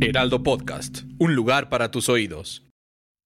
Heraldo Podcast, un lugar para tus oídos.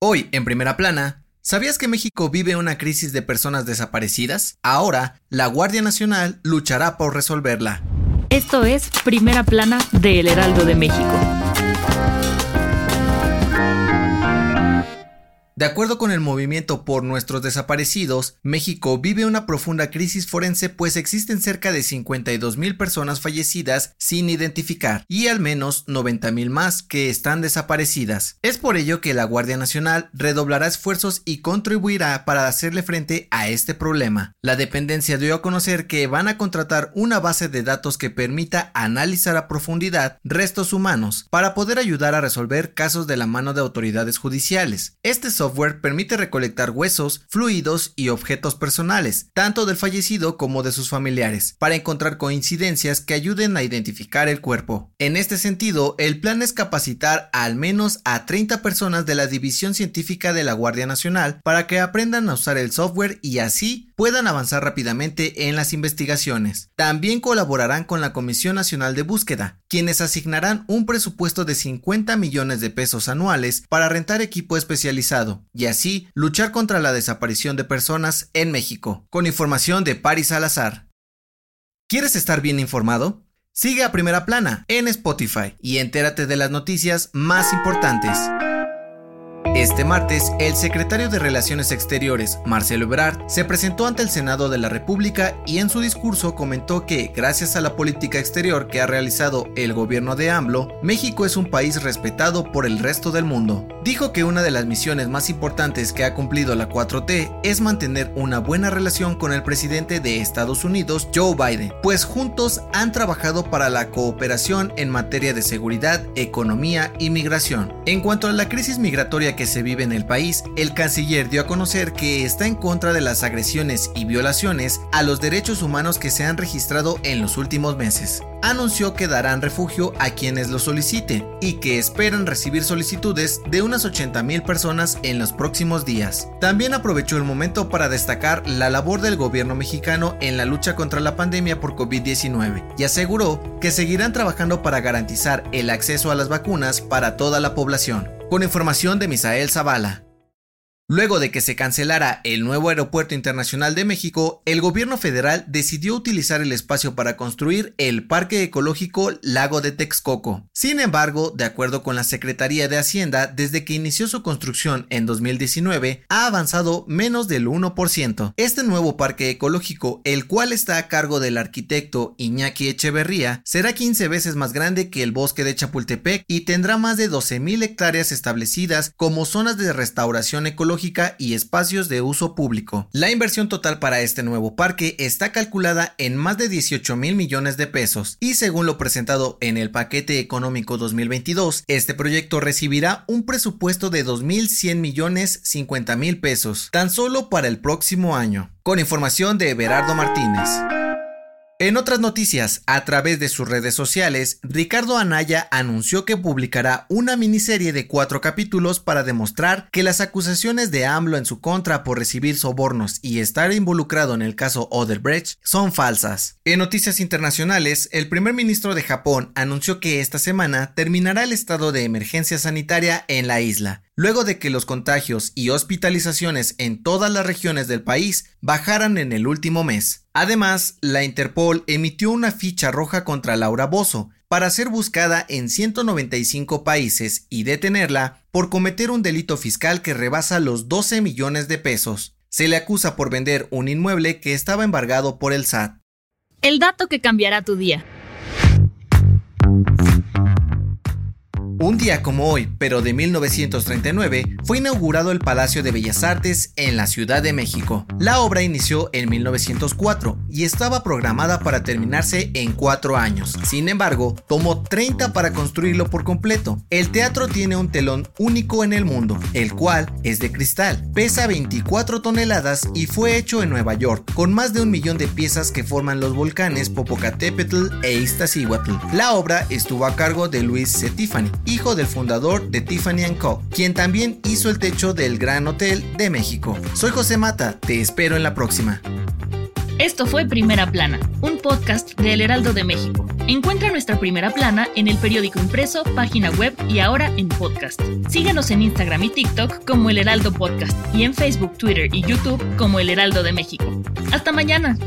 Hoy, en primera plana, ¿sabías que México vive una crisis de personas desaparecidas? Ahora, la Guardia Nacional luchará por resolverla. Esto es Primera Plana de El Heraldo de México. De acuerdo con el movimiento por nuestros desaparecidos, México vive una profunda crisis forense pues existen cerca de 52 mil personas fallecidas sin identificar y al menos 90 mil más que están desaparecidas. Es por ello que la Guardia Nacional redoblará esfuerzos y contribuirá para hacerle frente a este problema. La dependencia dio a conocer que van a contratar una base de datos que permita analizar a profundidad restos humanos para poder ayudar a resolver casos de la mano de autoridades judiciales. Este permite recolectar huesos, fluidos y objetos personales, tanto del fallecido como de sus familiares, para encontrar coincidencias que ayuden a identificar el cuerpo. En este sentido, el plan es capacitar al menos a 30 personas de la División Científica de la Guardia Nacional para que aprendan a usar el software y así puedan avanzar rápidamente en las investigaciones. También colaborarán con la Comisión Nacional de Búsqueda, quienes asignarán un presupuesto de 50 millones de pesos anuales para rentar equipo especializado y así luchar contra la desaparición de personas en México. Con información de Paris Salazar. ¿Quieres estar bien informado? Sigue a Primera Plana en Spotify y entérate de las noticias más importantes. Este martes, el secretario de Relaciones Exteriores, Marcelo Ebrard, se presentó ante el Senado de la República y en su discurso comentó que, gracias a la política exterior que ha realizado el gobierno de AMLO, México es un país respetado por el resto del mundo. Dijo que una de las misiones más importantes que ha cumplido la 4T es mantener una buena relación con el presidente de Estados Unidos, Joe Biden, pues juntos han trabajado para la cooperación en materia de seguridad, economía y migración. En cuanto a la crisis migratoria que se vive en el país, el canciller dio a conocer que está en contra de las agresiones y violaciones a los derechos humanos que se han registrado en los últimos meses. Anunció que darán refugio a quienes lo soliciten y que esperan recibir solicitudes de unas 80 mil personas en los próximos días. También aprovechó el momento para destacar la labor del gobierno mexicano en la lucha contra la pandemia por COVID-19 y aseguró que seguirán trabajando para garantizar el acceso a las vacunas para toda la población. Con información de Misael Zavala. Luego de que se cancelara el nuevo Aeropuerto Internacional de México, el gobierno federal decidió utilizar el espacio para construir el Parque Ecológico Lago de Texcoco. Sin embargo, de acuerdo con la Secretaría de Hacienda, desde que inició su construcción en 2019, ha avanzado menos del 1%. Este nuevo parque ecológico, el cual está a cargo del arquitecto Iñaki Echeverría, será 15 veces más grande que el bosque de Chapultepec y tendrá más de 12.000 hectáreas establecidas como zonas de restauración ecológica y espacios de uso público. La inversión total para este nuevo parque está calculada en más de 18 mil millones de pesos y según lo presentado en el paquete económico 2022, este proyecto recibirá un presupuesto de 2.100 millones 50 mil pesos tan solo para el próximo año. Con información de Everardo Martínez. En otras noticias, a través de sus redes sociales, Ricardo Anaya anunció que publicará una miniserie de cuatro capítulos para demostrar que las acusaciones de AMLO en su contra por recibir sobornos y estar involucrado en el caso Oderbrecht son falsas. En noticias internacionales, el primer ministro de Japón anunció que esta semana terminará el estado de emergencia sanitaria en la isla, luego de que los contagios y hospitalizaciones en todas las regiones del país bajaran en el último mes. Además, la Interpol emitió una ficha roja contra Laura Bozo para ser buscada en 195 países y detenerla por cometer un delito fiscal que rebasa los 12 millones de pesos. Se le acusa por vender un inmueble que estaba embargado por el SAT. El dato que cambiará tu día. Un día como hoy, pero de 1939, fue inaugurado el Palacio de Bellas Artes en la Ciudad de México. La obra inició en 1904 y estaba programada para terminarse en cuatro años. Sin embargo, tomó 30 para construirlo por completo. El teatro tiene un telón único en el mundo, el cual es de cristal, pesa 24 toneladas y fue hecho en Nueva York, con más de un millón de piezas que forman los volcanes Popocatépetl e Iztaccíhuatl. La obra estuvo a cargo de Luis C. hijo del fundador de Tiffany Co., quien también hizo el techo del Gran Hotel de México. Soy José Mata, te espero en la próxima. Esto fue Primera Plana, un podcast de El Heraldo de México. Encuentra nuestra Primera Plana en el periódico impreso, página web y ahora en podcast. Síguenos en Instagram y TikTok como El Heraldo Podcast y en Facebook, Twitter y YouTube como El Heraldo de México. Hasta mañana.